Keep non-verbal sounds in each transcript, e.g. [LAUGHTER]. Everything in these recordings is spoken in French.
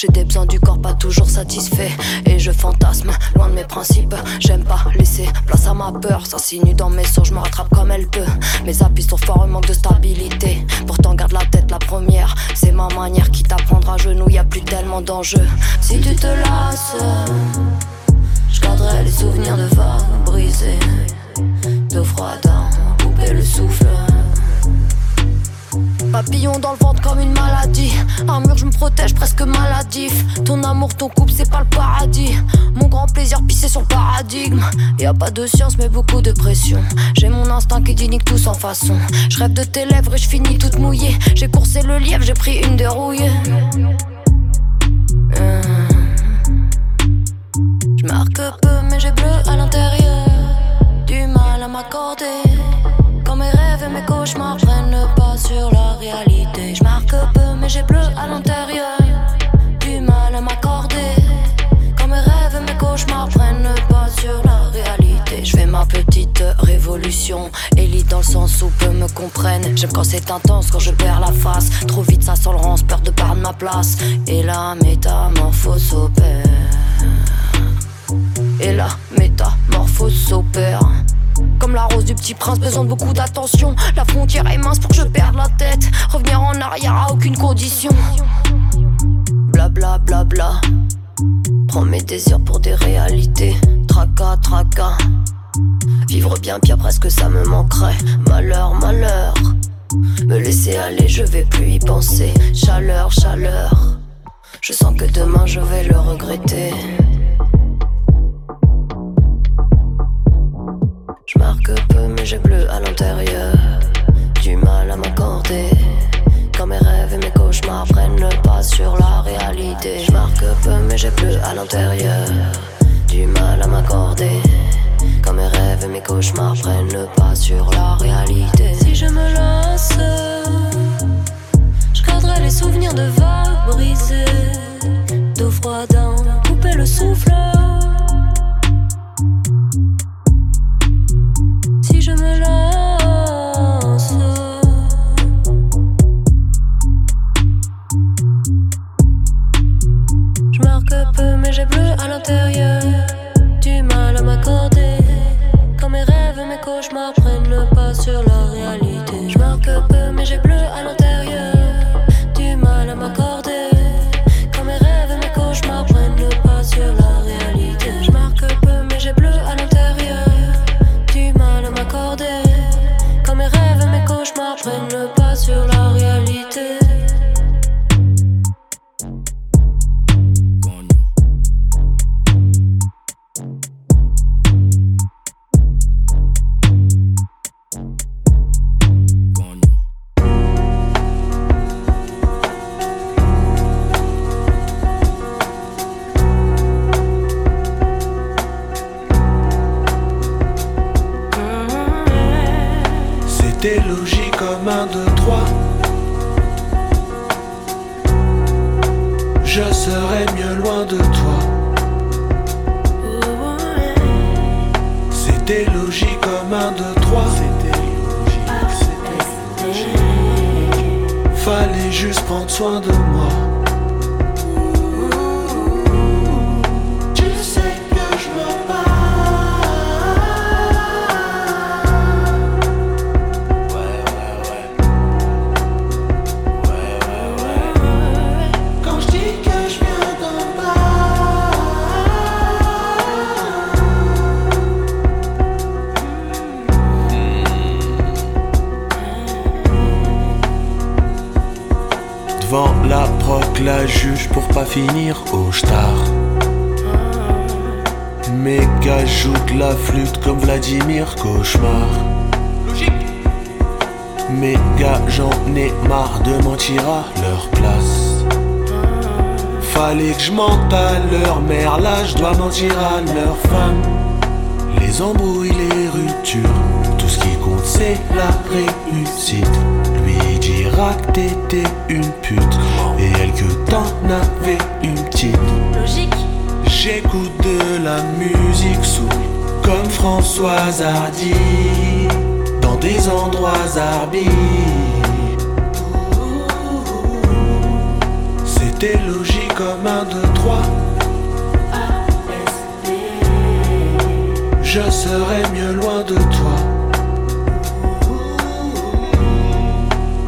J'ai des besoins du corps pas toujours satisfaits. Et je fantasme loin de mes principes. J'aime pas laisser place à ma peur. Ça sinue dans mes sauts, je me rattrape comme elle peut. Mes appuis sont forts, manque de stabilité. Pourtant garde la tête la première. C'est ma manière qui t'apprendra à genoux. Y a plus tellement d'enjeux. Si tu te lasses, je garderai les souvenirs de vagues brisées, d'eau froide à couper le souffle. Papillon dans le ventre comme une maladie. Armure, je me protège presque maladif. Ton amour, ton couple, c'est pas le paradis. Mon grand plaisir, pisser sur le paradigme. Y a pas de science, mais beaucoup de pression. J'ai mon instinct qui dit nique tout sans façon. Je rêve de tes lèvres et je finis toute mouillée. J'ai coursé le lièvre, j'ai pris une dérouillée. Euh. Je marque peu, mais j'ai bleu à l'intérieur. Du mal à m'accorder. Quand mes rêves et mes cauchemars prennent le sur la réalité. Je marque peu, mais j'ai bleu à l'intérieur. Du mal à m'accorder. Quand mes rêves mes cauchemars prennent pas sur la réalité. Je fais ma petite révolution. Élite dans le sens où peu me comprennent. J'aime quand c'est intense, quand je perds la face. Trop vite, ça sent peur de perdre ma place. Et la métamorphose s'opère. Et la métamorphose s'opère. Comme la rose du petit prince, besoin de beaucoup d'attention. La frontière est mince pour que je perde la tête. Revenir en arrière à aucune condition. Bla bla bla bla. Prends mes désirs pour des réalités. Tracas, tracas. Vivre bien pire, presque ça me manquerait. Malheur, malheur. Me laisser aller, je vais plus y penser. Chaleur, chaleur. Je sens que demain je vais le regretter. Marque peu, mais j'ai bleu à l'intérieur. Du mal à m'accorder. Quand mes rêves et mes cauchemars prennent pas sur la réalité. Je marque peu, mais j'ai bleu à l'intérieur. Du mal à m'accorder. Quand mes rêves et mes cauchemars prennent pas sur la réalité. Si je me lasse, je garderai les souvenirs de vagues brisées. D'eau froide couper le souffle. Je serais mieux loin de toi. C'était logique comme un, deux, trois. C'était logique, c'était logique. Fallait juste prendre soin de moi. La juge pour pas finir au star. Jouent de la flûte comme Vladimir Cauchemar. Mes gars, j'en ai marre de mentir à leur place. Fallait que je mente à leur mère, là je dois mentir à leur femme. Les embrouilles, les ruptures, tout ce qui compte c'est la réussite. Lui dira que t'étais une pute, t'en avais une petite. Logique. J'écoute de la musique sous comme Françoise Hardy dans des endroits arbitres. C'était logique comme un, deux, trois. Je serais mieux loin de toi.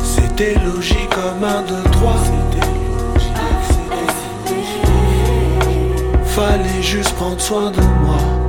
C'était logique comme un, deux, trois. Fallait juste prendre soin de moi.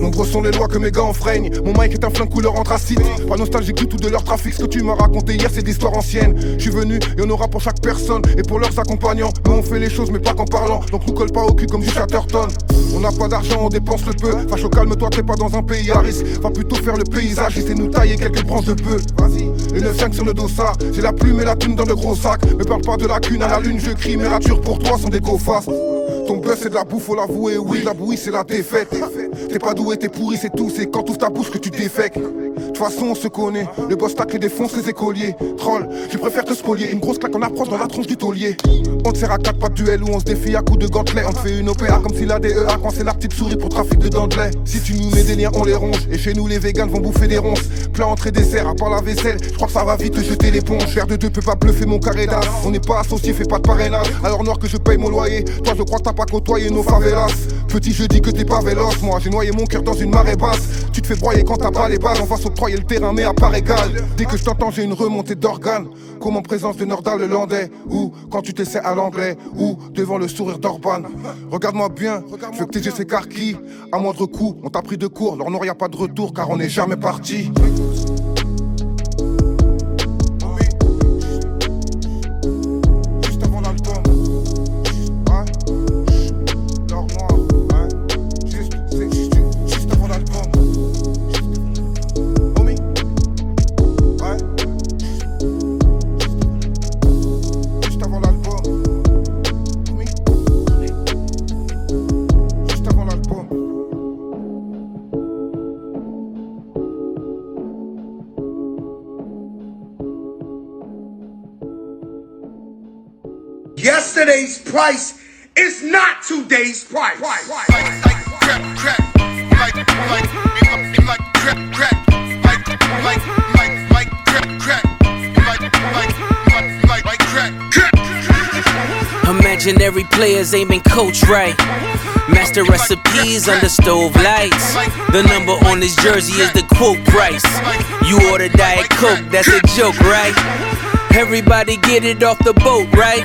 Nombreux sont les lois que mes gars enfreignent. Mon mic est un flingue couleur anthracite. Pas nostalgique du tout de leur trafic. Ce que tu m'as raconté hier, c'est d'histoire ancienne. Je suis venu, y en aura pour chaque personne et pour leurs accompagnants. Nous on fait les choses, mais pas qu'en parlant. Donc nous colle pas au cul comme du Chatterton. On n'a pas d'argent, on dépense le peu. Facho, calme-toi, t'es pas dans un pays à risque. Va plutôt faire le paysage, et nous tailler quelques branches de peu. Vas-y, le 9-5 sur le dossard. J'ai la plume et la thune dans le gros sac. Me parle pas de la cune à la lune, je crie. Mes ratures pour toi sont des go-fast. Ton buzz c'est de la bouffe, faut l'avouer, oui, la bouillie c'est la défaite. T'es pas doué, t'es pourri, c'est tout, c'est quand t'ouvres ta bouche que tu défèques. De toute façon, on se connaît, le boss tacle et défonce les écoliers. Troll, je préfère te spolier, une grosse claque en approche dans la tronche du taulier. On te sert à quatre pas de duel où on se défie à coups de gantelet. On te fait une OPA comme si la DEA quand c'est la petite souris pour trafic de dents de lait. Si tu nous mets des liens, on les ronge. Et chez nous, les véganes vont bouffer des ronces. Plat entrée dessert, à part la vaisselle, je crois que ça va vite te jeter l'éponge. Faire de deux peut pas bluffer mon carré d'as. On n'est pas associé, fais pas de parrainage. Alors noir que je paye mon loyer. Toi, je crois que t'as pas côtoyé nos favelas. Petit, je dis que t'es pas véloce. Moi, j'ai noyé mon cœur dans une marée basse. Tu te fais broyer quand t'as pas les balles. On va s'octroyer le terrain, mais à part égal. Dès que je t'entends, j'ai une remontée d'organes. Comme en présence de Nordal le Landais? Ou quand tu t'essaies à l'anglais? Ou devant le sourire d'Orban? Regarde-moi bien, je veux que tes yeux s'écarquillent. À moindre coup, on t'a pris de court. Leur y a pas de retour car on n'est jamais parti. Yesterday's price is not today's price. Imaginary players aiming coach right. Master recipes under stove lights. The number on his jersey is the quote price. You order Diet Coke, that's a joke, right? Everybody get it off the boat, right?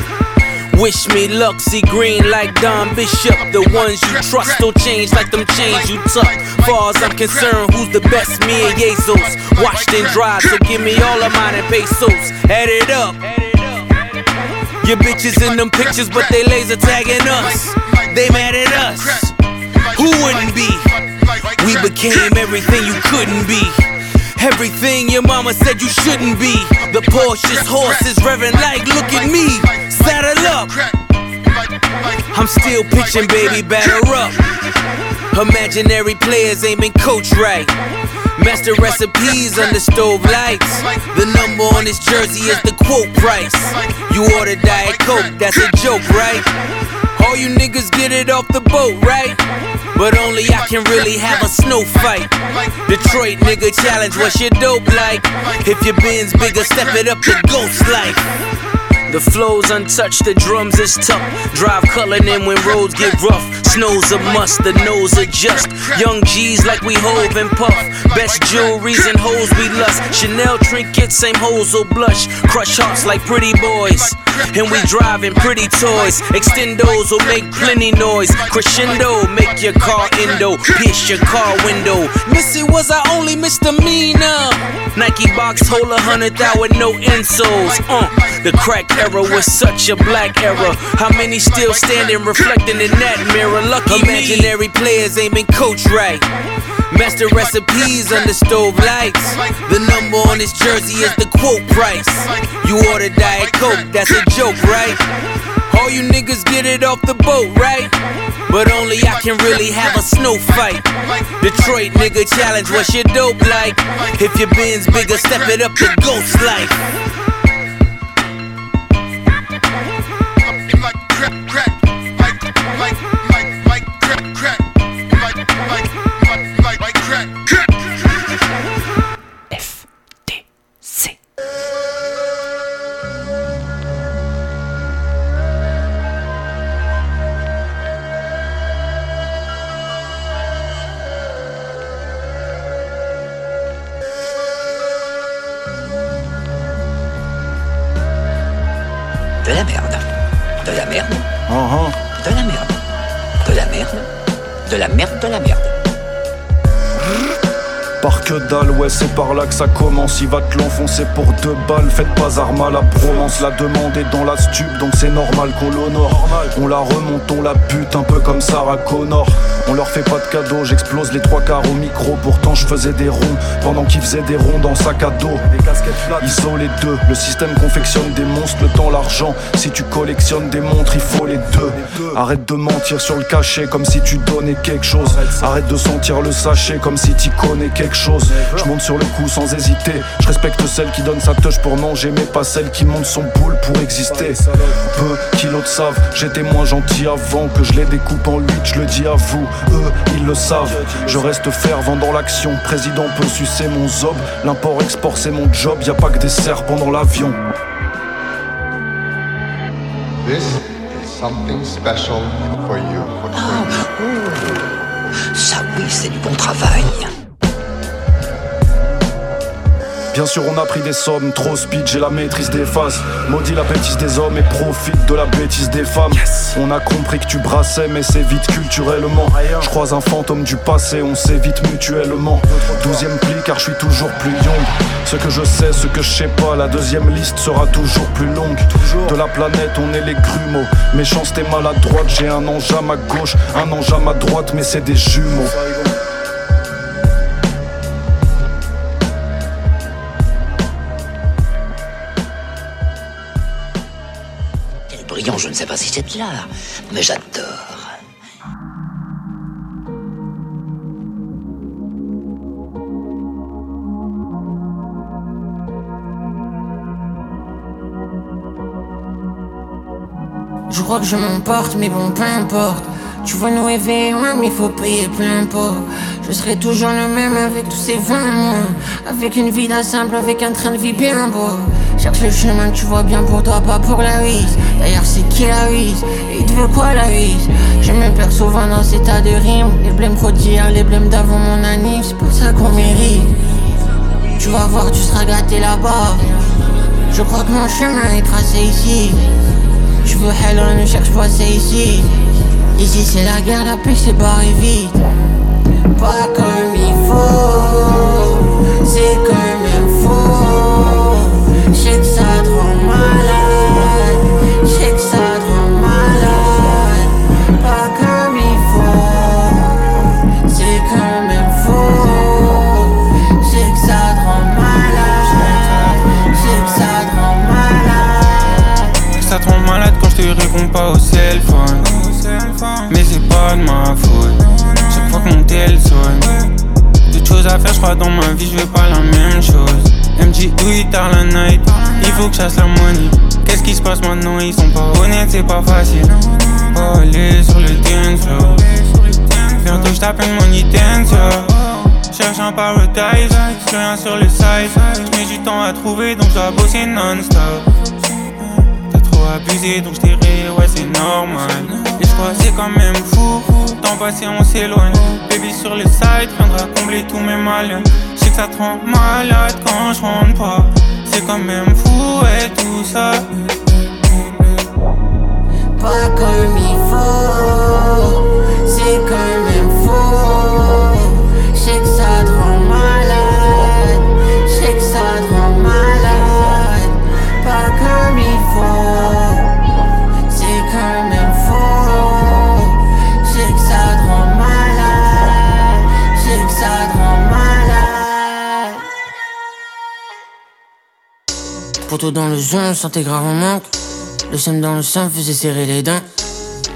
Wish me luck, see green like Don Bishop. The ones you trust don't change like them chains you tuck. Far as I'm concerned, who's the best? Me and Jesus. Washed and dried, so give me all of mine and pesos. Add it up. Your bitches in them pictures, but they laser tagging us. They mad at us. Who wouldn't be? We became everything you couldn't be. Everything your mama said you shouldn't be. The Porsche's horse is revving like, look at me. Saddle up. I'm still pitching, baby, batter up. Imaginary players ain't been coached right. Master recipes under stove lights. The number on this jersey is the quote price. You order Diet Coke, that's a joke, right? All you niggas get it off the boat, right? But only I can really have a snow fight. Detroit nigga challenge, what's your dope like? If your bin's bigger, step it up to ghost life. The flow's untouched, the drums is tough. Drive coloring in when roads get rough. Snow's a must, the nose adjust. Young G's like we hove and puff. Best jewelries and hoes we lust. Chanel trinkets, same hoes will blush. Crush hearts like pretty boys. And we driving pretty toys. Extendos will make plenty noise. Crescendo, make your car endo. Pierce your car window. Missy was I only misdemeanor. Nike box hold a hundred thou with no insoles. Uh, the crack era was such a black era. How many still standing reflecting in that mirror? Lucky imaginary players been coached right. Master recipes under stove lights. The number on this jersey is the quote price. You order Diet Coke, that's a joke, right? All you niggas get it off the boat, right? But only I can really have a snow fight. Detroit nigga challenge, what's your dope like? If your bin's bigger, step it up to ghost life. De c'est par là que ça commence. Il va te l'enfoncer pour deux balles. Faites pas arme à la promance. La demande est dans la stup, donc c'est normal qu'on l'honore. On la remonte, on la bute, un peu comme Sarah Connor. On leur fait pas de cadeaux, j'explose les trois quarts au micro. Pourtant, je faisais des ronds pendant qu'ils faisaient des ronds dans sac à dos. ISO les deux, le système confectionne des monstres, le temps, l'argent. Si tu collectionnes des montres, il faut les deux. Arrête de mentir sur le cachet comme si tu donnais quelque chose. Arrête de sentir le sachet comme si tu connais quelque chose. Je monte sur le coup sans hésiter. Je respecte celle qui donne sa touche pour manger, mais pas celle qui monte son boule pour exister. Peu qui l'autre savent, j'étais moins gentil avant que je les découpe en huit, je le dis à vous. Eux, ils le savent. Je reste fervent dans l'action. Président peut sucer mon zob. L'import-export, c'est mon job. Y a pas que des serpents dans l'avion. This is something special for you. Ça oui, c'est du bon travail. Bien sûr, on a pris des sommes, trop speed, j'ai la maîtrise des phases. Maudit la bêtise des hommes et profite de la bêtise des femmes. On a compris que tu brassais, mais c'est vite culturellement. Je croise un fantôme du passé, on s'évite mutuellement. Douzième pli, car je suis toujours plus young. Ce que je sais, ce que je sais pas, la deuxième liste sera toujours plus longue. De la planète, on est les grumeaux. Méchanceté maladroite, j'ai un ange à ma gauche, un ange à ma droite, mais c'est des jumeaux. Je ne sais pas si c'est de l'art, mais j'adore. Je crois que je m'emporte, mais bon, peu importe. Tu veux nous éveiller, mais il faut payer plein pot. Je serai toujours le même avec tous ces 20 mois. Avec une vie simple, avec un train de vie bien beau. Cherche le chemin que tu vois bien pour toi, pas pour la huisse. D'ailleurs, c'est qui la huisse Et il te veut quoi la huisse Je me perds souvent dans ces tas de rimes. Les blèmes d'hier, les blèmes d'avant mon anime, c'est pour ça qu'on mérite. Tu vas voir, tu seras gâté là-bas. Je crois que mon chemin est tracé ici. Tu veux hello, ne cherche pas, c'est ici. Ici c'est la guerre, la paix c'est barré vite. Pas comme il faut, c'est quand même faux. Malade. Quand je te réponds pas au cell phone. Mais c'est pas de ma faute. Chaque fois que mon tel sonne, d'autres choses à faire, je crois dans ma vie, je veux pas la même chose. MJ, it tard la night, il faut que je la money. Qu'est-ce qui se passe maintenant, ils sont pas honnêtes, c'est pas facile. Oh, aller sur le dance floor. Bientôt j't'appelle money dancer. Cherche un paradise, j'ai rien sur le site. J'mets du temps à trouver, donc j'dois bosser non-stop. Abusé, donc j'dirais, ouais, c'est normal. Et j'crois c'est quand même fou. Temps passé, on s'éloigne. Baby sur le site viendra combler tous mes malins. J'sais que ça te rend malade quand je rentre pas. C'est quand même fou et tout ça. Pas comme il faut, Poteau dans le zone, sentais grave en manque. Le seum dans le sang faisait serrer les dents.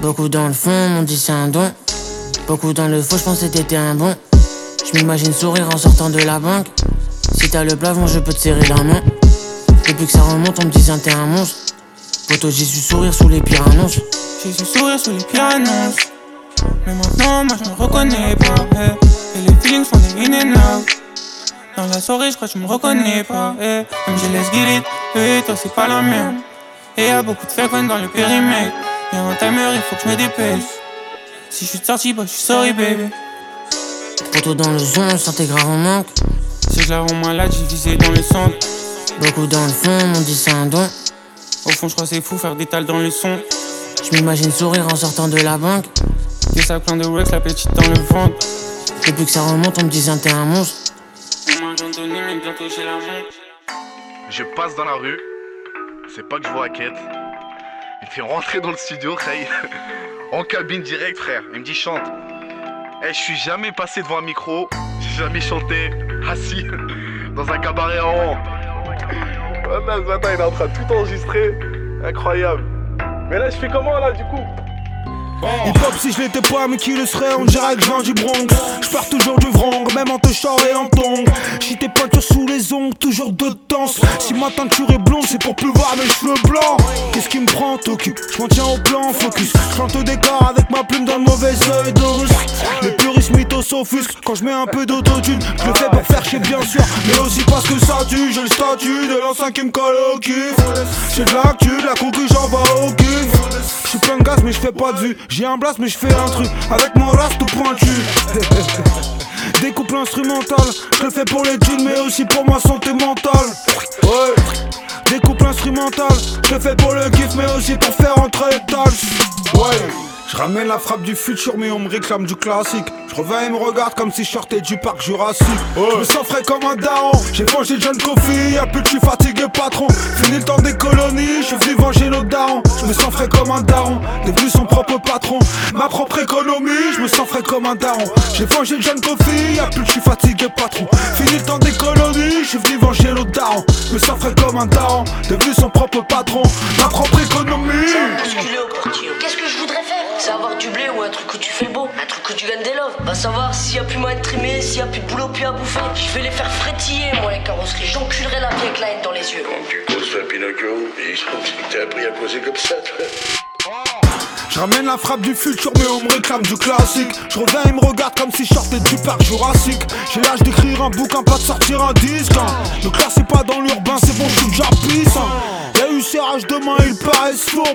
Beaucoup dans le fond, m'ont dit c'est un don. Beaucoup dans le faux, j'pensais t'étais un bon. Je m'imagine sourire en sortant de la banque. Si t'as le plafond, je peux te serrer la main. Depuis que ça remonte, on me disait t'es un monstre. Poto, j'ai su sourire sous les pires annonces. J'ai su sourire sous les pires annonces. Mais maintenant, moi je me reconnais pas. eh. Et les feelings font des in and out. Dans la soirée, je crois que tu me reconnais pas. eh. Je laisse get it, et toi c'est pas la même. Et y'a beaucoup de fake dans le périmètre. Y'a un timer, il faut que je me dépêche. Si je suis sorti, bah je suis sorry, baby. Poto dans le zone, sentais grave en manque. C'est la rend malade, j'ai visé dans le centre. Beaucoup dans le fond, m'ont dit c'est un don. Au fond, je crois c'est fou faire des tales dans le son. Je m'imagine sourire en sortant de la banque. Des sacs pleins de Rex, la petite dans le ventre. Depuis que ça remonte, on me disait t'es un monstre. Maman, j'en donnais, mais bientôt j'ai la montre. Je passe dans la rue, c'est pas que je vois Quête. Il me fait rentrer dans le studio, Ray. en cabine direct, frère. Il me dit chante. Eh, je suis jamais passé devant un micro, j'ai jamais chanté assis dans un cabaret en rang. Voilà, ce matin, il est en train de tout enregistrer. Incroyable. Mais là, je fais comment là, du coup? Hip hop si je l'étais pas mais qui le serait On dirait que je viens du Bronx. Je pars toujours du vrang Même en te et en tong Si tes peintures sous les ongles Toujours de danse. Si ma teinture est blonde C'est pour plus voir mes cheveux blancs. Qu'est-ce qui me prend t'occupe Je tiens au plan focus. Je au décor avec ma plume dans le mauvais œil d'Horus Les puristes mythos Quand je mets un peu d'autotune Je le fais pour faire chier bien sûr. Mais aussi parce que ça tue J'ai le statut de l'ancien qui me colle au cul. J'ai de l'actu, de la concu j'en vais au cul. Je suis plein de gaz mais je fais pas de vue j'ai un blast mais je fais un truc avec mon reste pointu. [LAUGHS] Découpe instrumental, je le fais pour les thunes mais aussi pour ma santé mentale. Ouais Découpe instrumental, je le fais pour le kiff mais aussi pour faire entrer les Ouais je ramène la frappe du futur mais on me réclame du classique. Je reviens et me regarde comme si je sortais du parc Jurassique Je me sens frais comme un daron. J'ai mangé John Coffee, y'a plus de je suis fatigué patron. Fini le temps des colonies, je suis venu venger nos darons. Je me sens frais comme un daron, devenu son propre patron Ma propre économie, je me sens frais comme un daron. J'ai vengé John Coffee, y'a plus de je suis fatigué patron. Fini le temps des colonies, je suis venu venger nos darons. Je me sens frais comme un daron, devenu son propre patron Ma propre économie. Qu'est-ce que je voudrais faire? C'est avoir du blé ou un truc où tu fais beau, un truc où tu gagnes des loves. Va savoir s'il y a plus moyen de trimer, s'il y a plus de boulot, plus à bouffer. Je vais les faire frétiller, moi, les carrosseries. J'enculerai la vie avec la haine dans les yeux. Tu causes toi, Pinocchio, et je pense que t'as appris à causer comme ça, toi. Je ramène la frappe du futur, mais on me réclame du classique. Je reviens, ils me regardent comme si je sortais du parc Jurassique. J'ai l'âge d'écrire un bouquin, pas de sortir un disque. hein. Donc là, c'est pas dans l'urbain, c'est bon, je suis déjà puissant. Y'a eu serrage de main, ils paraissent fourbes.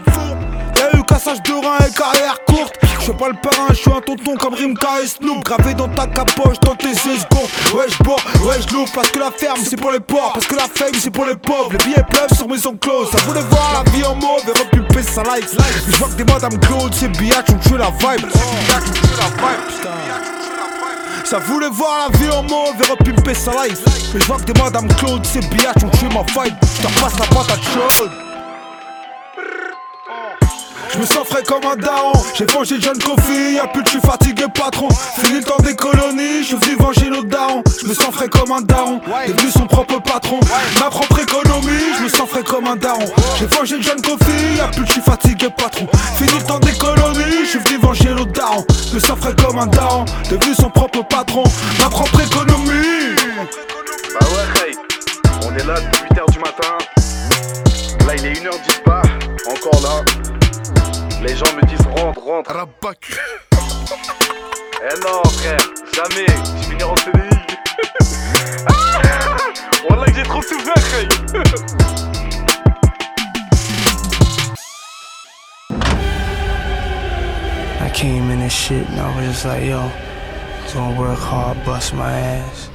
Y'a eu cassage de rein et carrière courte. Je suis pas le parrain, je suis un tonton comme Rimka et Snoop. Gravé dans ta capoche, dans tes 16 secondes. Ouais, je bois, ouais, je loupe. Parce que la ferme, c'est pour les porcs. Parce que la fame, c'est pour les pauvres. Les billets pleuvent sur mes ongles closes. Ça voulait voir la vie en mauve et sa life. Je vois que des madames Claude, ces biatch ont tué la vibe. Ça voulait voir la vie en mauve et repimper sa life. Mais je vois que des madames Claude, ces biatch ont tué ma vibe. Je passe la patate chaude je me sens frais comme un daron. J'ai vengé John Coffee, y'a plus de je suis fatigué patron. Fini le temps des colonies, je suis venger l'autre daron Je me sens frais comme un daron, devenu son propre patron un daron J'ai vengé John Coffee, y'a plus de je suis fatigué patron Fini le temps des colonies, je suis venu venger l'autre daron sens frais comme un daron, devenu son propre patron Ma propre économie Bah ouais, hey, on est là depuis 8h du matin. Là, il est 1h10 pas, encore là. Les gens me disent rentre, rentre. Rabac. eh non, frère, jamais. Je finirai en CDI. Wallah, que j'ai trop souffert. [LAUGHS] came in this shit and I was just like, yo, I'm gonna work hard, bust my ass,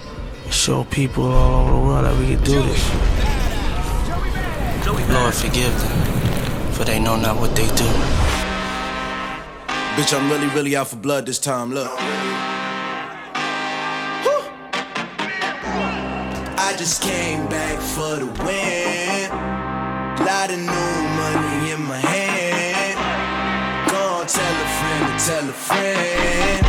and show people all over the world that we can do this. Lord, forgive them, for they know not what they do. Bitch, I'm really, really out for blood this time. Look. I just came back for the win. Lot of new money in my hand. Tell a friend.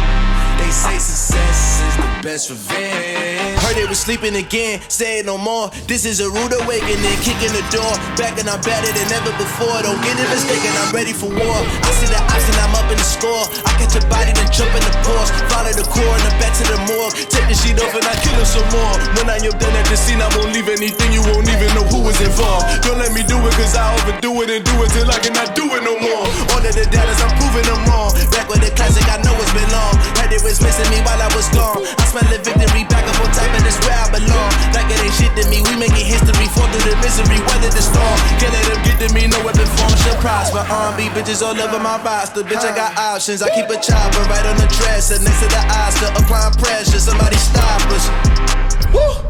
They say success is the best revenge. Heard it was sleeping again, say it no more. This is a rude awakening, kicking the door. Back and I'm better than ever before. Don't get it mistaken, I'm ready for war. I see the option, I'm up in the score. I catch a body, then jump in the Porsche. Follow the core and back to the morgue. Take the sheet off and I kill him some more. When I am done at the scene, I won't leave anything. You won't even know who was involved. Don't let me do it, cause I overdo it and do it till I cannot do it should prosper. R&B bitches all over my roster. Bitch, I got options. I keep a chopper right on the dresser next to the Oscar. Applying pressure, somebody stop us. Woo!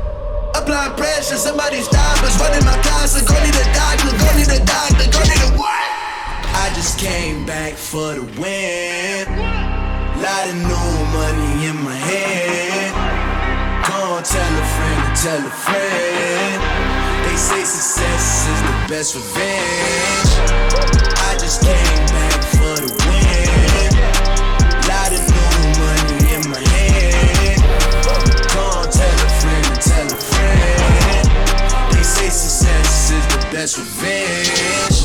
Applying pressure, somebody stop us. Running my closet, go need a doctor, go need a doctor, go need a what? I just came back for the win. Lot of new money in my hand. Go tell a friend tell a friend. They say success is the best revenge. I just came back for the win. Lot of new money in my hand. Go tell a friend to tell a friend. They say success is the best revenge.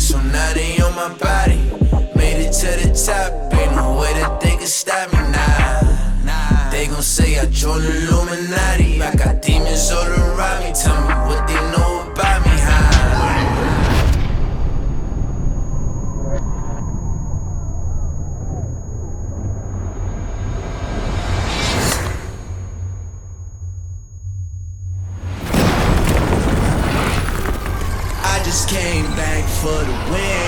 So now they on my body. Made it to the top. Ain't no way that they can stop me now. They gon' say I joined Illuminati. I got demons all around me. Tell me what they know about me. I just came back for the win.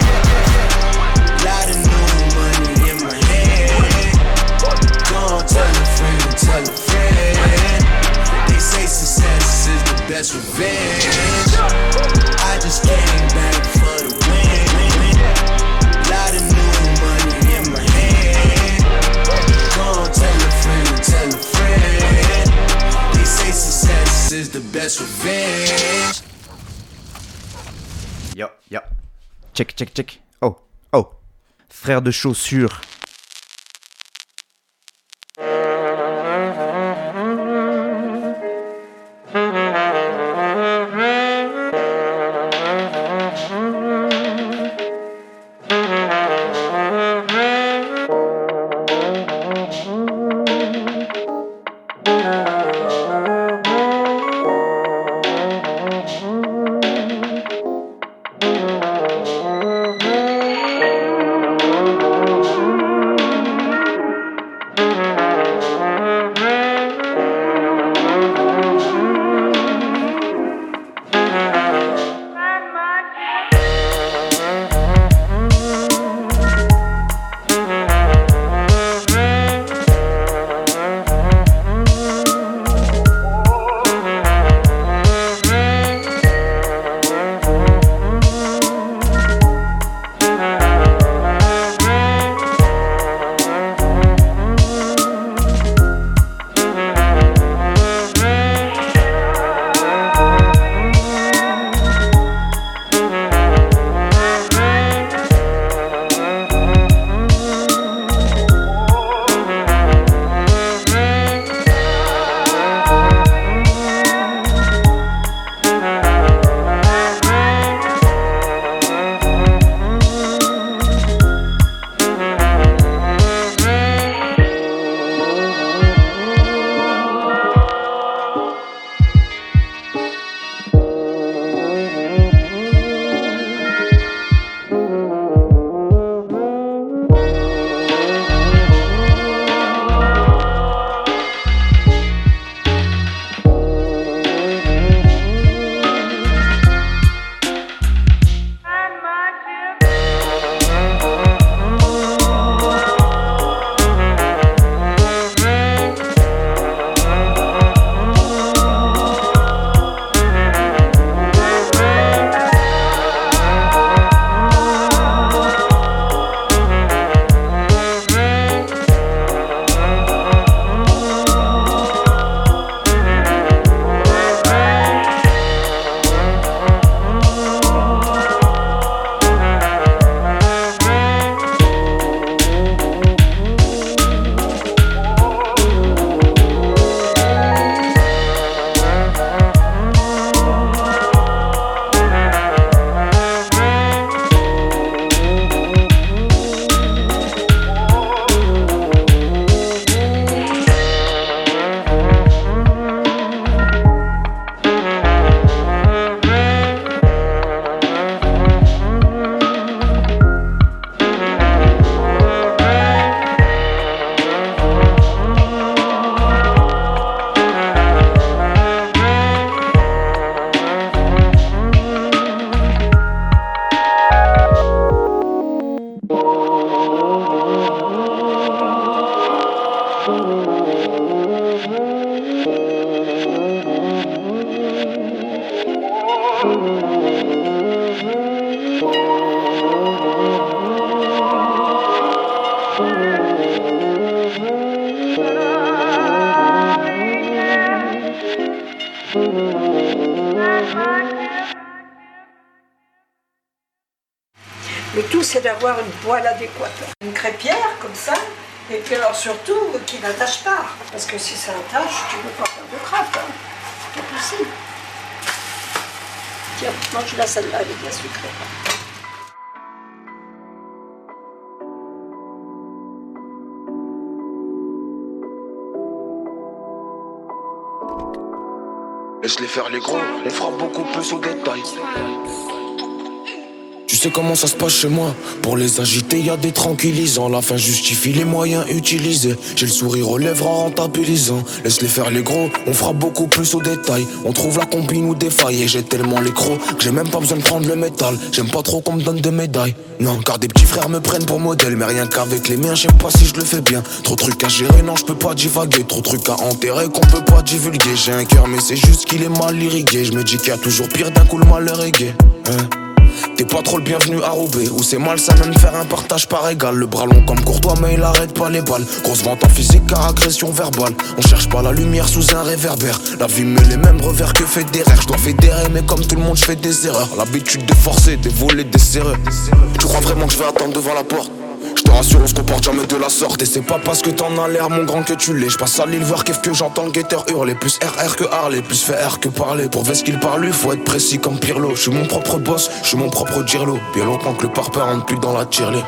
Check, check, check. Oh, oh. Frère de chaussures. Une crêpière, comme ça, et puis alors surtout, qui n'attache pas. Parce que si ça attache, tu ne peux pas faire de crêpes. Hein. C'est pas possible. Tiens, mange la celle-là, elle est bien sucrée. Laisse-les faire les gros, on fera beaucoup plus au détail. Tu sais comment ça se passe chez moi Pour les agiter, y a des tranquillisants. La fin justifie les moyens utilisés. J'ai le sourire aux lèvres en rentabilisant. Laisse-les faire les gros, on fera beaucoup plus au détail. On trouve la combine ou des failles. Et j'ai tellement les crocs que j'ai même pas besoin de prendre le métal. J'aime pas trop qu'on me donne des médailles. Non, car des petits frères me prennent pour modèle. Mais rien qu'avec les miens, sais pas si je le fais bien. Trop trucs à gérer, non, je peux pas divaguer. Trop trucs à enterrer qu'on peut pas divulguer. J'ai un cœur, mais c'est juste qu'il est mal irrigué. Je me dis qu'il y a toujours pire d'un coup le malheur est gay. Hein? T'es pas trop le bienvenu à Roubaix. Où c'est mal ça même faire un partage par égal. Le bras long comme courtois mais il arrête pas les balles. Grosse vente en physique car agression verbale. On cherche pas la lumière sous un réverbère. La vie met les mêmes revers que fédérer Je dois fédérer mais comme tout le monde je fais des erreurs. L'habitude de forcer, de voler, des serreux Tu crois vraiment que je vais attendre devant la porte? Je te rassure, on se comporte jamais de la sorte. Et c'est pas parce que t'en as l'air mon grand que tu l'es. Je passe à l'île voir qu'est-ce que j'entends le guetteur hurler. Plus RR que Harley, plus faire que parler. Pour ce qu'il parle, faut être précis comme Pirlo. Je suis mon propre boss, je suis mon propre Girlo. Bien longtemps que le parpaing rentre plus dans la tirelire.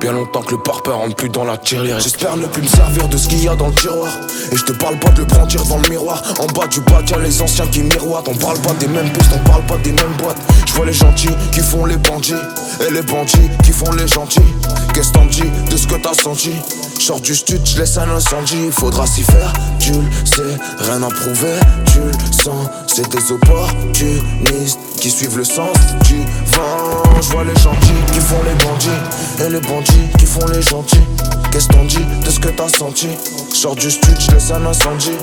Bien longtemps que le parpaing rentre plus dans la tirelire. J'espère ne plus me servir de ce qu'il y a dans le tiroir. Et je te parle pas de le prendre devant le miroir. En bas du bas, y'a les anciens qui miroitent. On parle pas des mêmes pistes, on parle pas des mêmes boîtes. Je vois les gentils qui font les bandits. Et les bandits qui font les gentils. Qu'est-ce t'en dis de ce que t'as senti? Sors du stud, je laisse un incendie. Faudra s'y faire, tu le sais, rien à prouver, tu le sens. C'est des opportunistes qui suivent le sens du vent. Je vois les gentils qui font les bandits. Et les bandits qui font les gentils. Qu'est-ce t'en dis de ce que t'as senti? Sors du stud, je laisse un incendie.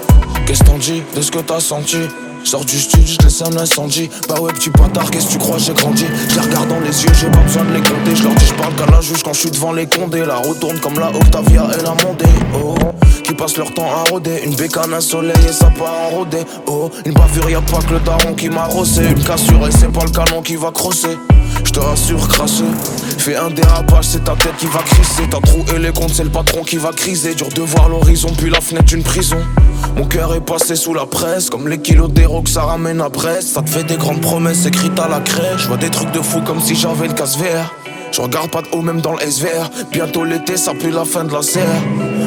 Qu'est-ce t'en dis de ce que t'as senti? Sors du studio, je laisse un incendie. Bah ouais, petit bâtard, qu'est-ce que tu crois, j'ai grandi. Je les regarde dans les yeux, j'ai pas besoin de les compter. Je leur dis, je parle qu'à la juge quand je suis devant les condés. La retourne comme la Octavia et la Mondé. Oh, qui passent leur temps à rôder. Une bécane, un soleil et ça part en rodé. Oh, une bavure, y'a pas que le daron qui m'a rossé. Une cassure et c'est pas le canon qui va crosser. Je te rassure, crasseux. Fais un dérapage, c'est ta tête qui va crisser. T'as troué les comptes, c'est le patron qui va criser. Dur de voir l'horizon, puis la fenêtre d'une prison. Mon cœur est passé sous la presse, comme les kilos d'héros que ça ramène à Brest. Ça te fait des grandes promesses écrites à la crèche. Je vois des trucs de fou comme si j'avais le casse vert. Je regarde pas de haut même dans le SVR Bientôt l'été ça pue la fin de la serre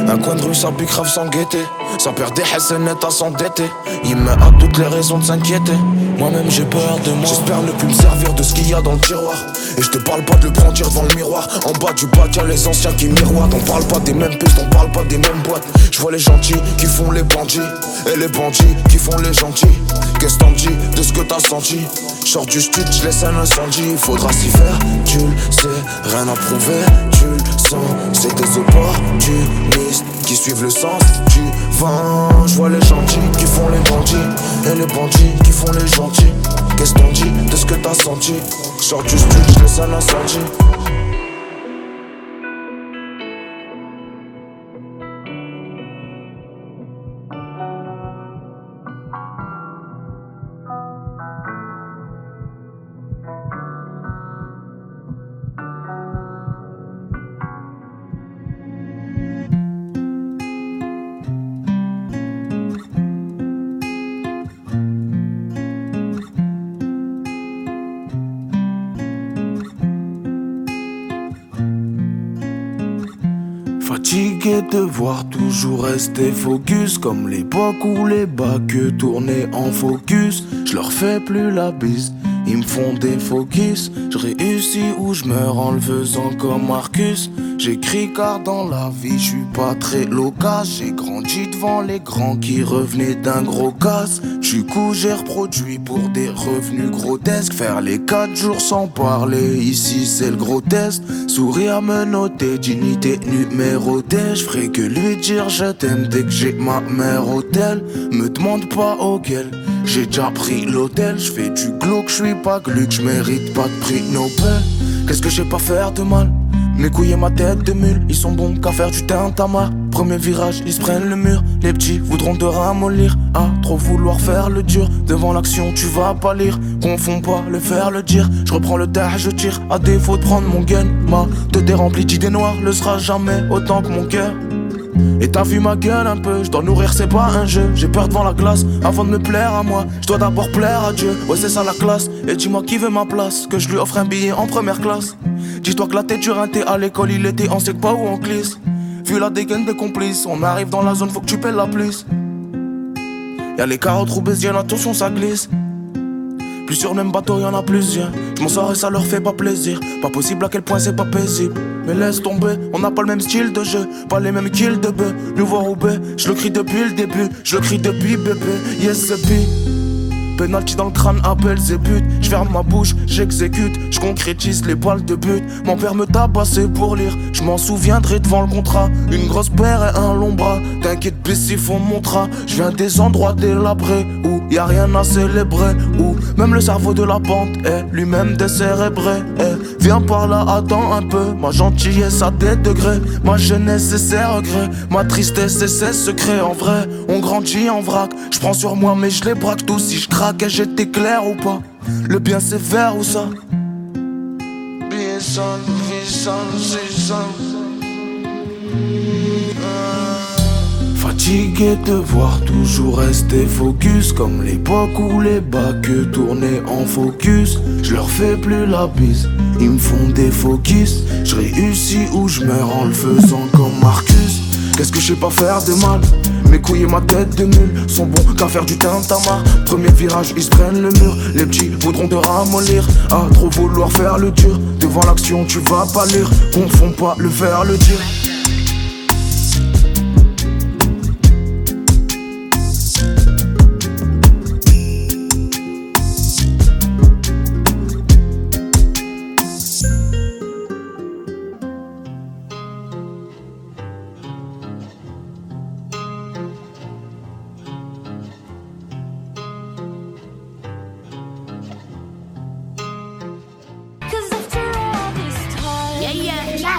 Un coin de rue ça pue grave sans guetter Ça perd des net à s'endetter Il me a toutes les raisons de s'inquiéter Moi-même j'ai peur de moi. J'espère ne plus me servir de ce qu'il y a dans le tiroir. Et je te parle pas de le prendre devant le miroir. En bas du bas y'a les anciens qui miroitent. On parle pas des mêmes pistes, on parle pas des mêmes boîtes. Je vois les gentils qui font les bandits. Et les bandits qui font les gentils. Qu'est-ce t'en dis de ce que t'as senti? Sors du stud, je laisse un incendie. Faudra s'y faire, tu le sais rien à prouver, tu le sens. C'est des opportunistes qui suivent le sens du vent. Je vois les gentils qui font les bandits. Et les bandits qui font les gentils. Qu'est-ce qu'on dit de ce que t'as senti? Sors du studio, je laisse un incendie. Fatigué de voir toujours rester focus Comme l'époque où les bacs tournaient en focus Je leur fais plus la bise ils me font des focus. Je réussis ou je meurs en le faisant comme Marcus. J'écris car dans la vie je suis pas très loquace. J'ai grandi devant les grands qui revenaient d'un gros casse. Du coup j'ai reproduit pour des revenus grotesques. Faire les 4 jours sans parler, ici c'est le gros test. Sourire me noter, dignité numérotée. Je ferai que lui dire je t'aime dès que j'ai ma mère hôtel. Me demande pas auquel. J'ai déjà pris l'hôtel, je fais du glauque, je suis pas gluck, je mérite pas de prix Nobel. Qu'est-ce que j'ai pas faire de mal? Mes couilles et ma tête de mule, ils sont bons qu'à faire du tintamarre. Premier virage, ils se prennent le mur. Les petits voudront te ramollir. À trop vouloir faire le dur. Devant l'action, tu vas pas lire. Confonds pas le faire, le dire. Je reprends le tas, je tire. À défaut de prendre mon gun, ma tête est remplie d'idées noires. Le sera jamais autant que mon cœur. Et t'as vu ma gueule un peu, je dois nourrir, c'est pas un jeu. J'ai peur devant la glace, avant de me plaire à moi. Je dois d'abord plaire à Dieu, ouais, c'est ça la classe. Et dis-moi qui veut ma place, que je lui offre un billet en première classe. Dis-toi que la tête du rinté à l'école, il était en sec pas ou en glisse. Vu la dégaine des complices, on arrive dans la zone, faut que tu paies la plus. Y'a les carottes roubaisiennes, attention ça glisse. Plus sur le même bateau, y'en a plusieurs. Je m'en sors et ça leur fait pas plaisir. Pas possible à quel point c'est pas paisible. Mais laisse tomber, on n'a pas le même style de jeu, pas les mêmes kills de bœuf. Nouveau Roubaix, je le crie depuis le début, je le crie depuis bébé. Yes, c'est Penalty dans le crâne, appelle zébut. Je ferme ma bouche, j'exécute, je concrétise les balles de but. Mon père me tabassait pour lire, je m'en souviendrai devant le contrat. Une grosse paire et un long bras. T'inquiète, si faut montra. Je viens des endroits délabrés où y a rien à célébrer. Où même le cerveau de la bande est lui-même décérébré. Eh, viens par là, attends un peu. Ma gentillesse a des degrés. Ma jeunesse et ses regrets. Ma tristesse et ses secrets. En vrai, on grandit en vrac. Je prends sur moi, mais je les braque tous si je craque que j'étais clair ou pas. Le bien c'est vert ou ça? Sans ça Fatigué de voir toujours rester focus Comme l'époque où les bacs tournaient en focus. Je leur fais plus la bise, ils me font des focus. Je réussis ou je meurs en le faisant comme Marcus Qu'est-ce que je sais pas faire de mal? Mes couilles et ma tête de mule sont bons qu'à faire du tintamarre. Premier virage, ils se prennent le mur. Les petits voudront te ramollir. À trop vouloir faire le dur. Devant l'action, tu vas pas lire. Confonds pas le faire, le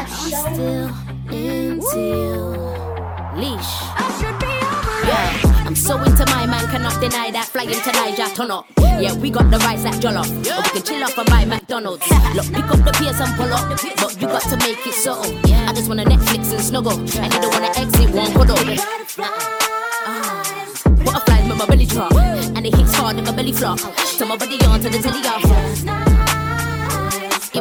dire. turn up. Yeah, we got the rice at Jollof. Or we can chill off and buy McDonald's. Look, pick up the pace and pull up. But you got to make it so. I just wanna Netflix and snuggle. And you don't wanna exit one cuddle. Butterflies with my belly drop. And it hits hard in my belly flop. Turn my body on to the telly off.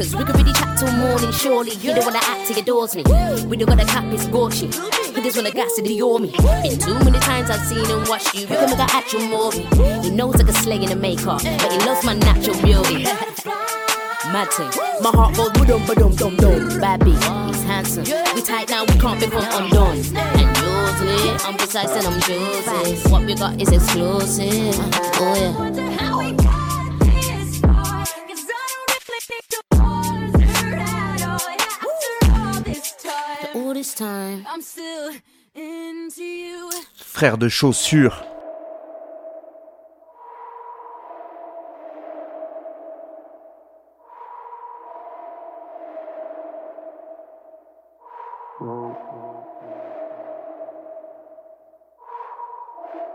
Cause we could really chat till morning, surely. You don't wanna act, he adores me. We don't gotta cap his scorchy. He just wanna gas it, adore me. Been too many times I've seen him watch you. You can make an actual movie. He knows I can slay in the makeup, but he loves my natural beauty. [LAUGHS] Mad thing. My heart goes boom, boom, boom, boom. Beat, he's handsome. We tight now, we can't become undone. And usually, I'm precise and I'm juicy. What we got is exclusive. Oh yeah. Frère de chaussures.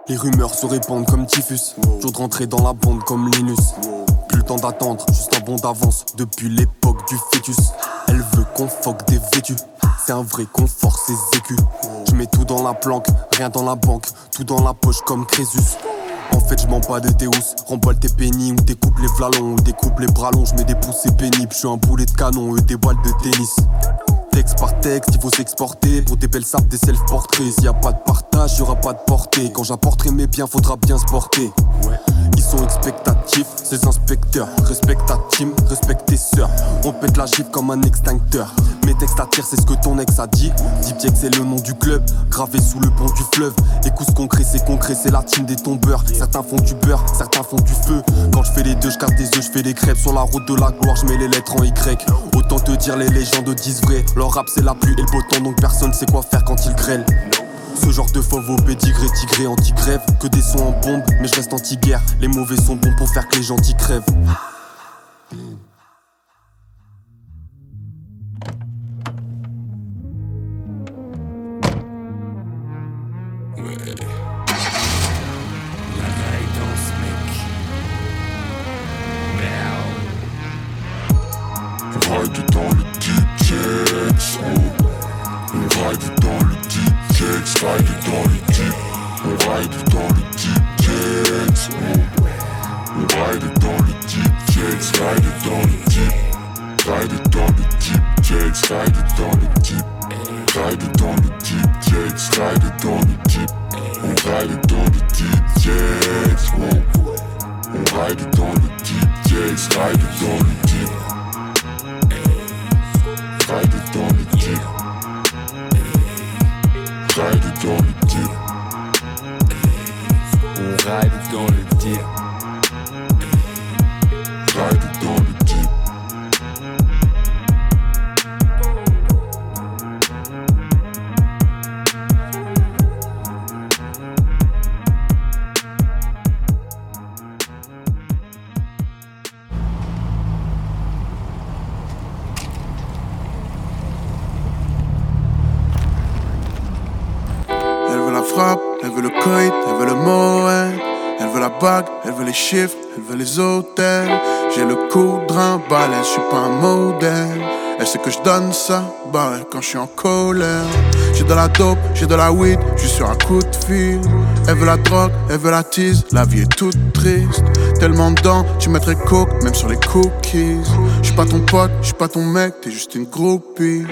Les rumeurs se répandent comme typhus. Jour de rentrer dans la bande comme Linus. Plus le temps d'attendre, juste un bond d'avance depuis l'époque du fœtus. Elle veut qu'on foque des vêtus. C'est un vrai confort, ces écus. Je mets tout dans la planque, rien dans la banque, tout dans la poche comme Crésus. En fait, je m'en bats de tes. Remballe tes pénis ou découpe les flalons ou découpe les bras longs. Je mets des pouces, c'est pénible. Je suis un boulet de canon, eux des balles de tennis. Texte par texte, il faut s'exporter. Pour des belles sapes, des self-portraits. S'il y a pas de partage, y aura pas de portée. Quand j'apporterai mes biens, faudra bien se porter. Ils sont expectatifs, ces inspecteurs. Respecte ta team, respecte tes sœurs. On pète la gifle comme un extincteur. Mes textes attirent, c'est ce que ton ex a dit. Deep c'est le nom du club, gravé sous le pont du fleuve. Écoute concret, c'est concret, c'est la team des tombeurs. Certains font du beurre, certains font du feu. Quand je fais les deux, je casse des œufs, je fais des crêpes. Sur la route de la gloire, je mets les lettres en Y. Autant te dire, les légendes disent vrai. Leur rap, c'est la pluie et le beau temps, donc personne sait quoi faire quand ils grêlent. Ce genre de fauve au pédigré, tigré, anti-grève. Que des sons en bombe, mais je reste anti-guerre. Les mauvais sont bons pour faire que les gentils crèvent. Deep jets, ride dans le deep. On ride dans le deep jets, oh. On ride dans le deep jets, ride dans le deep. Ride dans le deep jets, ride dans le deep. Ride dans le deep jets, ride dans le deep. On ride dans le deep Ride dans le deep. On ride dans le deep. Ride chiffres, elle veut les hôtels. J'ai le coup rein balèze, je suis pas un modèle. Sait que je donne ça, quand je suis en colère. J'ai de la dope, j'ai de la weed, je suis un coup de fil. Elle veut la drogue, elle veut la tease, la vie est toute triste. Tellement dedans, tu mettrais coke, même sur les cookies. Je suis pas ton pote, je suis pas ton mec, t'es juste une groupie.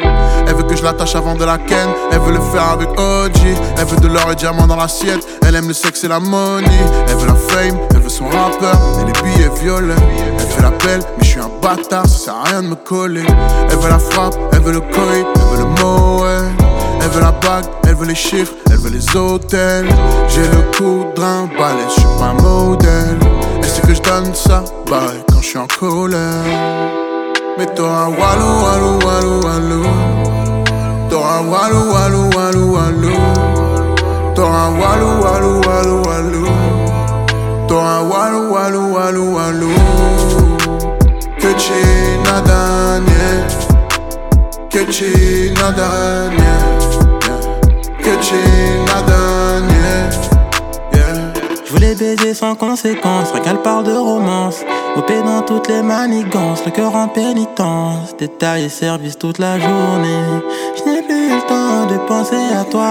Elle veut que je l'attache avant de la ken, elle veut le faire avec OG. Elle veut de l'or et diamant dans l'assiette, elle aime le sexe et la money. Elle veut la fame, elle veut son rappeur, et les billets violets. Elle fait la mais je suis un bâtard, ça sert à rien de me coller. Elle veut la frappe, elle veut le elle veut le moët. Elle veut la bague, elle veut les chiffres, elle veut les hôtels. J'ai le coup rein balèze, je suis pas modèle. Sait que je donne ça, bah quand je suis en colère. Mais toi, walou, walou, walou, walou. Toi, walou, walou, walou, walou. Toi, walou, walou, walou, walou. Toi, walou, walou, walou, walou. Que tu nada, nie. Que tu nada, nie. Que tu nie. Yeah. Je voulais baiser sans conséquence, rien qu'elle parle de romance. Opé dans toutes les manigances, le cœur en pénitence. Détail et service toute la journée. Je n'ai plus le temps de penser à toi.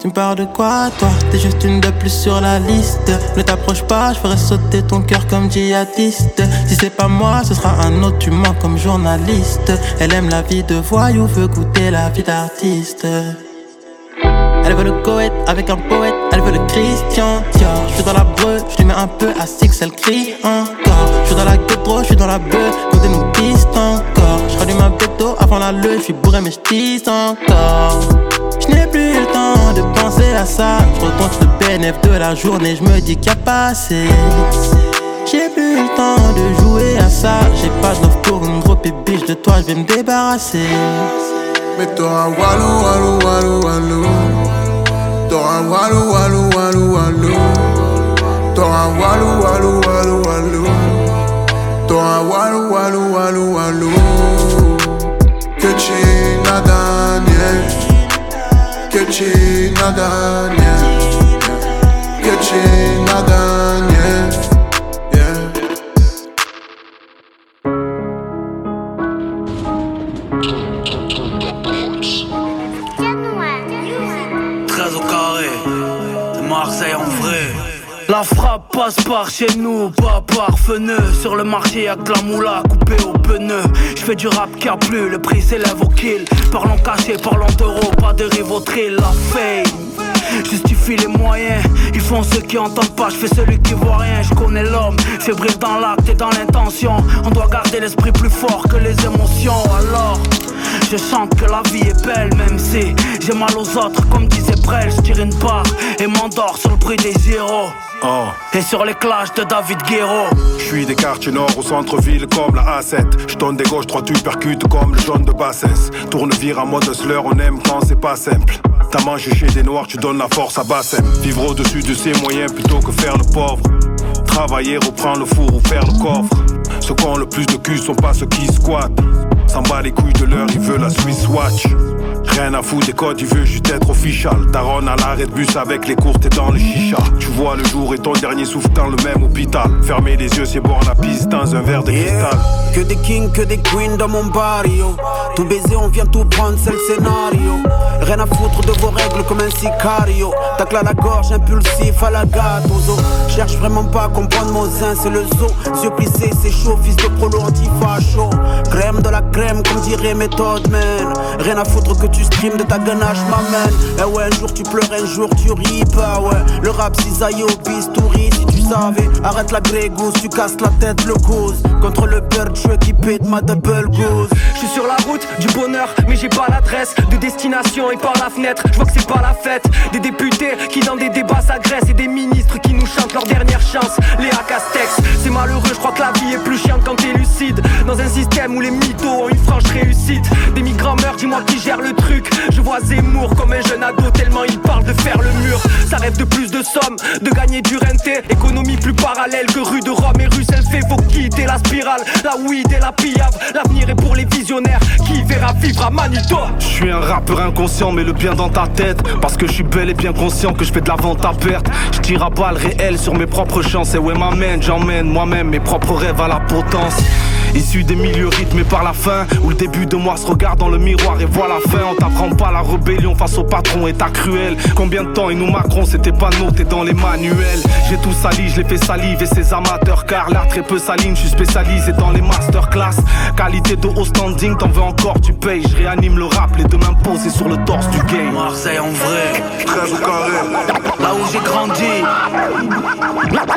Tu me parles de quoi, toi? T'es juste une de plus sur la liste. Ne t'approche pas, je ferai sauter ton cœur comme djihadiste. Si c'est pas moi, ce sera un autre, tu mens comme journaliste. Elle aime la vie de voyou, veut goûter la vie d'artiste. Elle veut le Coët avec un poète, elle veut le Christian Dior. Je suis dans la breu, je lui mets un peu à six, elle crie encore. Je suis dans la ghetto, je suis dans la beuh, côté nous piste encore. Je rallume un béto avant la leu, je suis bourré mais je encore. Je plus temps de penser à ça. Je recompte le bénéfice de la journée, je me dis qu'il a pas assez. J'ai plus le temps de jouer à ça. J'ai pas d'offre pour une gros biche de toi, je vais me débarrasser. Mais toi, walou, walou, walou, walou. Toi, walou, walou, walou, walou. Toi, walou, walou, walou, walou. Toi, walou, walou, walou, walou. Nada, nie. Que tu nada, nie. Yeah. Très au carré, de Marseille en La frappe passe par chez nous, pas Sur le marché, que la moula coupée au pneu. Je fais du rap qui a plus, le prix s'élève au kill. Parlons caché, parlons d'euros, pas de rivotril, la fame. Justifie les moyens, ils font ceux qui entendent pas, je fais celui qui voit rien, je connais l'homme, fébrile dans l'acte et dans l'intention. On doit garder l'esprit plus fort que les émotions, alors je chante que la vie est belle, même si j'ai mal aux autres, comme disait Brel, je tire une part et m'endors sur le bruit des zéros. Oh. Et sur les clashs de David Guerrero Je suis des quartiers nord au centre-ville comme la A7 Je donne des gauches, trois tu percutes comme le jaune de Bassès. Tourne vire en mode slur, on aime quand c'est pas simple. T'as mangé chez des noirs, tu donnes la force à Bassem. Vivre au-dessus de ses moyens plutôt que faire le pauvre. Travailler, reprendre le four ou faire le coffre. Ceux qui ont le plus de cul sont pas ceux qui squattent S'en bat les couilles de l'heure, il veut la Swiss Watch Rien à foutre des codes, il veut juste être official. Taron à l'arrêt de bus avec les courtes et dans le chicha. Tu vois le jour et ton dernier souffle dans le même hôpital. Fermer les yeux, c'est boire la piste dans un verre de cristal. Que des kings, que des queens dans mon barrio. Tout baiser, on vient tout prendre, c'est le scénario. Rien à foutre de vos règles comme un sicario. Tacle à la gorge, impulsif à la gâteau. Cherche vraiment pas à comprendre mon zin, c'est le zoo. Yeux plissés, c'est chaud, fils de prolo anti-facho. Crème de la crème, comme dirait méthode, man. Rien à foutre que tu stream de ta ganache, m'amène. Eh ouais, un jour tu pleures, un jour tu ris, bah ouais. Le rap cisaille au bistouri, si tu savais. Arrête la grégousse, tu casses la tête, le cause. Contre le bird, je qui pète ma double goose. Je suis sur la route du bonheur, mais j'ai pas l'adresse de destination et par la fenêtre. Je vois que c'est pas la fête. Des députés qui dans des débats s'agressent et des ministres qui nous chantent leur dernière chance. Léa Castex, c'est malheureux, je crois que la vie est plus chiante quand t'es lucide. Dans un système où les mythos une franche réussite. Des migrants meurent, dis-moi qui gère le truc. Je vois Zemmour comme un jeune ado, tellement il parle de faire le mur. Ça rêve de plus de sommes, de gagner du renté. Économie plus parallèle que rue de Rome et rue fait Faut quitter la spirale, la weed et la pillave. L'avenir est pour les visionnaires qui verra vivre à Manito. Je suis un rappeur inconscient, mais le bien dans ta tête. Parce que je suis bel et bien conscient que je fais de la vente à perte. Je tire à balles réelles sur mes propres chances. Et ouais, m'amène, j'emmène moi-même mes propres rêves à la potence. Issu des milieux rythmés par la fin Où le début de moi se regarde dans le miroir et voit la fin. On t'apprend pas la rébellion face au patron et ta cruel Combien de temps ils nous Macron c'était pas noté dans les manuels? J'ai tout sali, je l'ai fait salive et ses amateurs Car l'art très peu saline, je suis spécialisé dans les masterclass. Qualité de haut standing, t'en veux encore, tu payes. Je réanime le rap, les deux mains posées sur le torse du game Marseille en vrai, 13 au carré Là où j'ai grandi.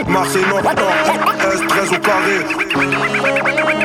Marseille Nord, 13 au carré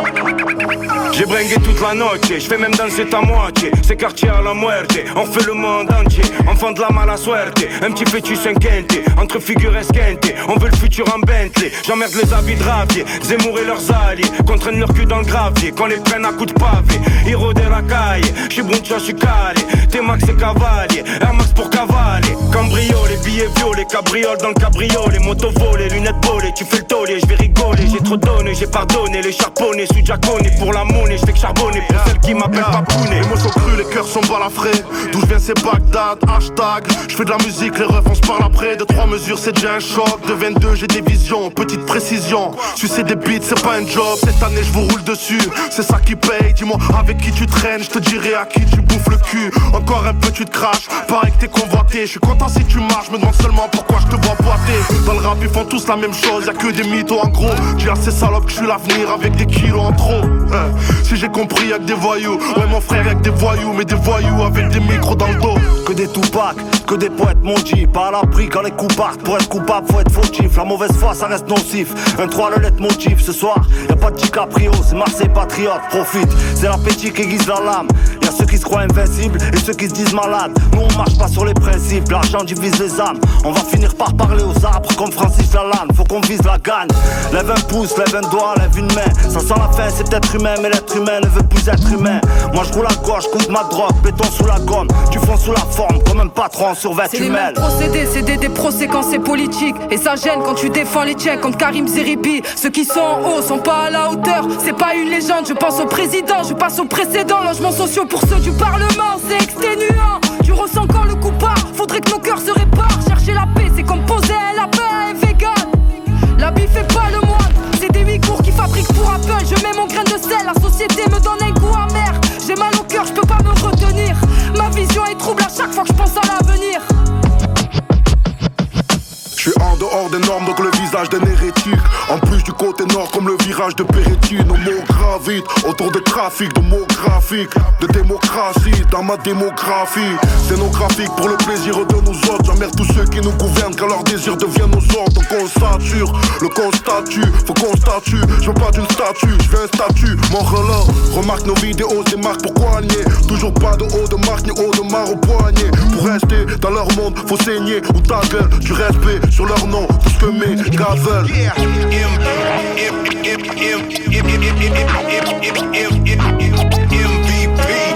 j'ai bringué toute la noche, je fais même danser ta moitié. C'est quartier à la muerte, on fait le monde entier. Enfant de la mala suerte, un petit fœtus inquiété. Entre figures esquintées, on veut le futur en Bentley. J'emmerde les habits de ravier, Zemmour et leurs alliés. Contraignent leur cul dans le gravier, qu'on les prenne à coups de pavé. Héros de la caille, j'suis Buncha, j'suis calé. T-Max et cavalier, Air Max pour cavaler. Cambriolé, billets violets, cabriole dans le cabriolet. Moto lunettes volées, tu fais le taulier, j'vais rigoler. J'ai trop donné, j'ai pardonné, les charbonnés sous Jaconé pour la monnaie, j'fais que charbonner pour celle qui m'appelle Papounet. Les mots sont crus, les cœurs sont balafrés. D'où je viens, c'est Bagdad, hashtag. Je fais de la musique, les refs, on se parle après. De trois mesures, c'est déjà un choc. De 22, j'ai des visions, petite précision. Sucer des beats, c'est pas un job. Cette année, je vous roule dessus. C'est ça qui paye. Dis-moi avec qui tu traînes, je te dirai à qui tu bouffes le cul. Encore un peu, tu te craches. Pareil que t'es convoité. Je suis content si tu marches, me demande seulement pourquoi je te vois boiter. Dans le rap, ils font tous la même chose. Y'a que des mythos en gros. Dis à ces salopes que je suis l'avenir avec des kilos Hein. Si j'ai compris, y'a que des voyous. Ouais, mon frère, y'a que des voyous, mais des voyous avec des micros dans le dos. Que des Tupac, que des poètes mon G Pas à l'abri quand les coups partent. Pour être coupable faut être fautif. La mauvaise foi ça reste nocif. Un 3 le lettre motif Ce soir. Y'a pas de DiCaprio C'est Marseille patriote. Profite C'est l'appétit qui aiguise la lame. Y'a ceux qui se croient invincibles Et ceux qui se disent malades. Nous on marche pas sur les principes. L'argent divise les âmes. On va finir par parler aux arbres Comme Francis Lalanne. Faut qu'on vise la gagne. Lève un pouce, lève un doigt, lève une main. Ça sent la fin c'est peut-être humain Mais l'être humain ne veut plus être humain. Moi je roule à gauche, coupe ma drogue Béton sous la gomme. Tu fonds sous la forme Comme un patron sur C'est les mêmes procédés, c'est des, des procès quand c'est politique. Et ça gêne quand tu défends les tiens comme Karim Zeribi. Ceux qui sont en haut sont pas à la hauteur. C'est pas une légende, je pense au président, je passe au précédent. Logements sociaux pour ceux du Parlement, c'est exténuant. Tu ressens encore le coup pas, faudrait que nos cœurs se réparent. Chercher la paix, c'est comme poser un lapin et vegan. La bif fait pas le moine, c'est des huit cours qui fabriquent pour Apple. Je mets mon grain de sel, la société me donne un goût amer. J'ai mal au cœur, je peux pas me retenir. Ma vision est trouble à chaque fois que je pense à l'avenir. Je suis en dehors des normes, donc le visage d'un hérétique. En plus du côté nord, comme le virage de Pérétine, autour de trafic, de mots graphiques, de démocratie dans ma démographie. Scénographique pour le plaisir de nous autres. J'emmerde tous ceux qui nous gouvernent car leur désir devient nos ordres. Donc on sature, le constatue, faut qu'on statue. Je veux pas d'une statue, je veux un statut. Mon relais, remarque nos vidéos, c'est marques pourquoi nier. Toujours pas de haut de marque ni haut de marre au poignet. Pour rester dans leur monde, faut saigner ou ta gueule. Du respect sur leur nom, tout ce que mes gars. MVP.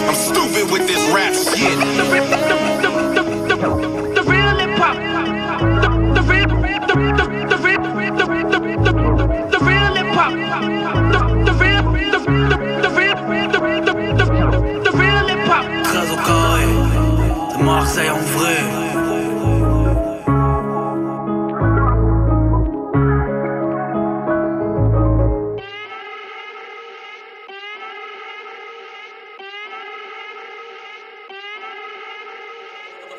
I'm stupid with this rap shit. The real hip hop. The real, the the the real, the the the real hip hop. The real, the the the real, the the the real hip hop. Très au carré, de Marseille en vrai.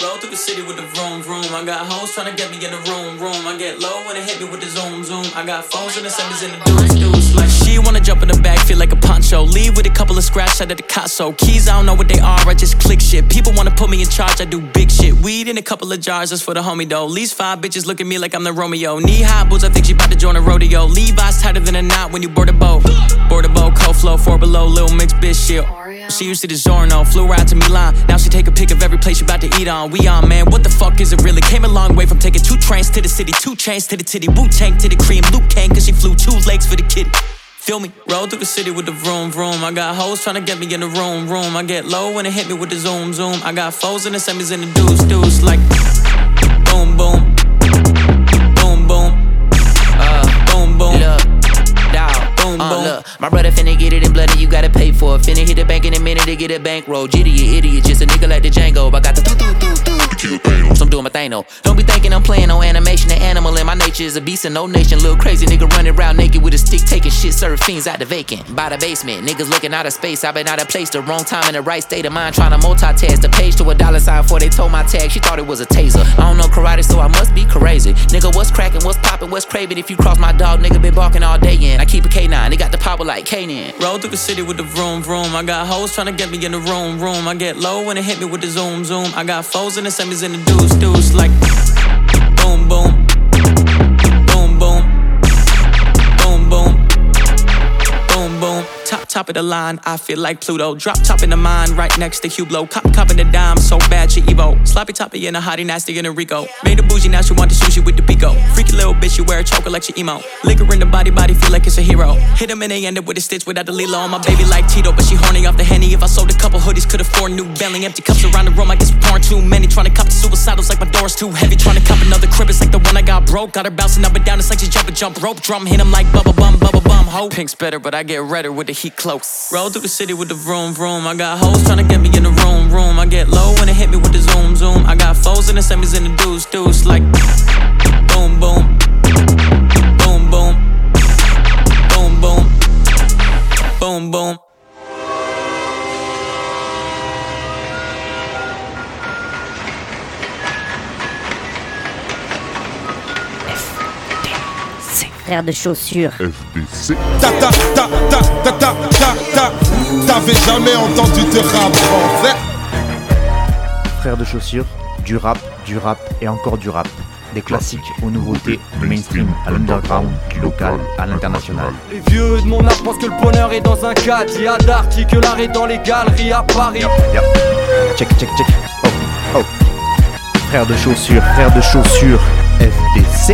Roll through the city with the vroom vroom. I got hoes trying to get me in the room room. I get low when it hit me with the zoom zoom. I got phones and the senders in the deuce deuce. Like she wanna jump in the back, feel like a poncho. Leave with a couple of scratch out of the Casso. Keys, I don't know what they are, I just click shit. People wanna put me in charge, I do big shit. Weed in a couple of jars just for the homie though. Least five bitches look at me like I'm the Romeo. Knee high boots, I think she about to join a rodeo. Levi's tighter than a knot when you board a boat. Board a boat, cold flow, four below, little mix bitch shit. She used to the Zorno, flew right to Milan. Now she take a pic of every place she about to eat on. We on, man, what the fuck is it really? Came a long way from taking two trains to the city, two chains to the titty, Wu Tang to the cream. Luke Kang, cause she flew two legs for the kitty. Feel me? Roll through the city with the vroom vroom. I got hoes tryna get me in the room room. I get low when it hit me with the zoom zoom. I got foes in the semis and the deuce deuce. Like boom. Boom Boom, boom. Look, my brother finna get it in blood and you gotta pay for it. Finna hit the bank in a minute to get a bankroll. Jitty, you idiot, just a nigga like the Django. I got the doo doo doo doo. So I'm doing my thing though. Don't be thinking I'm playing on animation. The animal in my nature is a beast and no nation. Little crazy nigga running around naked with a stick, taking shit, serve fiends out the vacant. By the basement, niggas looking out of space. i been out of place, the wrong time in the right state of mind. Trying to multitask the page to a dollar sign before they told my tag. She thought it was a taser. I don't know karate, so I must be crazy. Nigga, what's cracking? What's popping? What's craving? If you cross my dog, nigga been barking all day in. I keep a K9, they got the like Kanan. Roll through the city with the vroom vroom. I got hoes tryna get me in the room room. I get low when it hit me with the zoom zoom. I got foes in the semis and the deuce deuce. Like boom. Boom Top of the line, I feel like Pluto. Drop top in the mine, right next to Hublot. Cop cop in the dime, so bad she Evo. Sloppy toppy in a hottie, nasty in a Rico. Made a bougie, now she want the sushi with the pico. Freaky little bitch, you wear a choker like she emo. Liquor in the body, body feel like it's a hero. Hit him and they ended with a stitch without the Lilo. On my baby like Tito, but she horny off the henny. If I sold a couple hoodies, could afford new belly. Empty cups around the room, I guess we pouring too many. Trying to cop the suicidals like my door's too heavy. Trying to cop another crib, it's like the one I got broke. Got her bouncing up and down, it's like she jump a jump rope. Drum hit him like bubble bum, bubble bum. Ho, pink's better, but I get redder with the heat close. Roll through the city with the vroom vroom. I got hoes trying to get me in the room room. I get low when it hit me with the zoom zoom. I got foes in the semis and the deuce deuce. Like Frère de chaussures. FDC. Ta ta ta ta ta ta ta ta. T'avais jamais entendu de rap français Frères de chaussures, du rap, du rap et encore du rap. Des classiques aux nouveautés, du mainstream à l'underground, du local à l'international. Les vieux de mon âge pensent que le bonheur est dans un cadre. Il y a d'arty que l'art est dans les galeries à Paris. Yep. Check, check, check. Oh, oh. Frères de chaussures, frères de chaussures, FDC.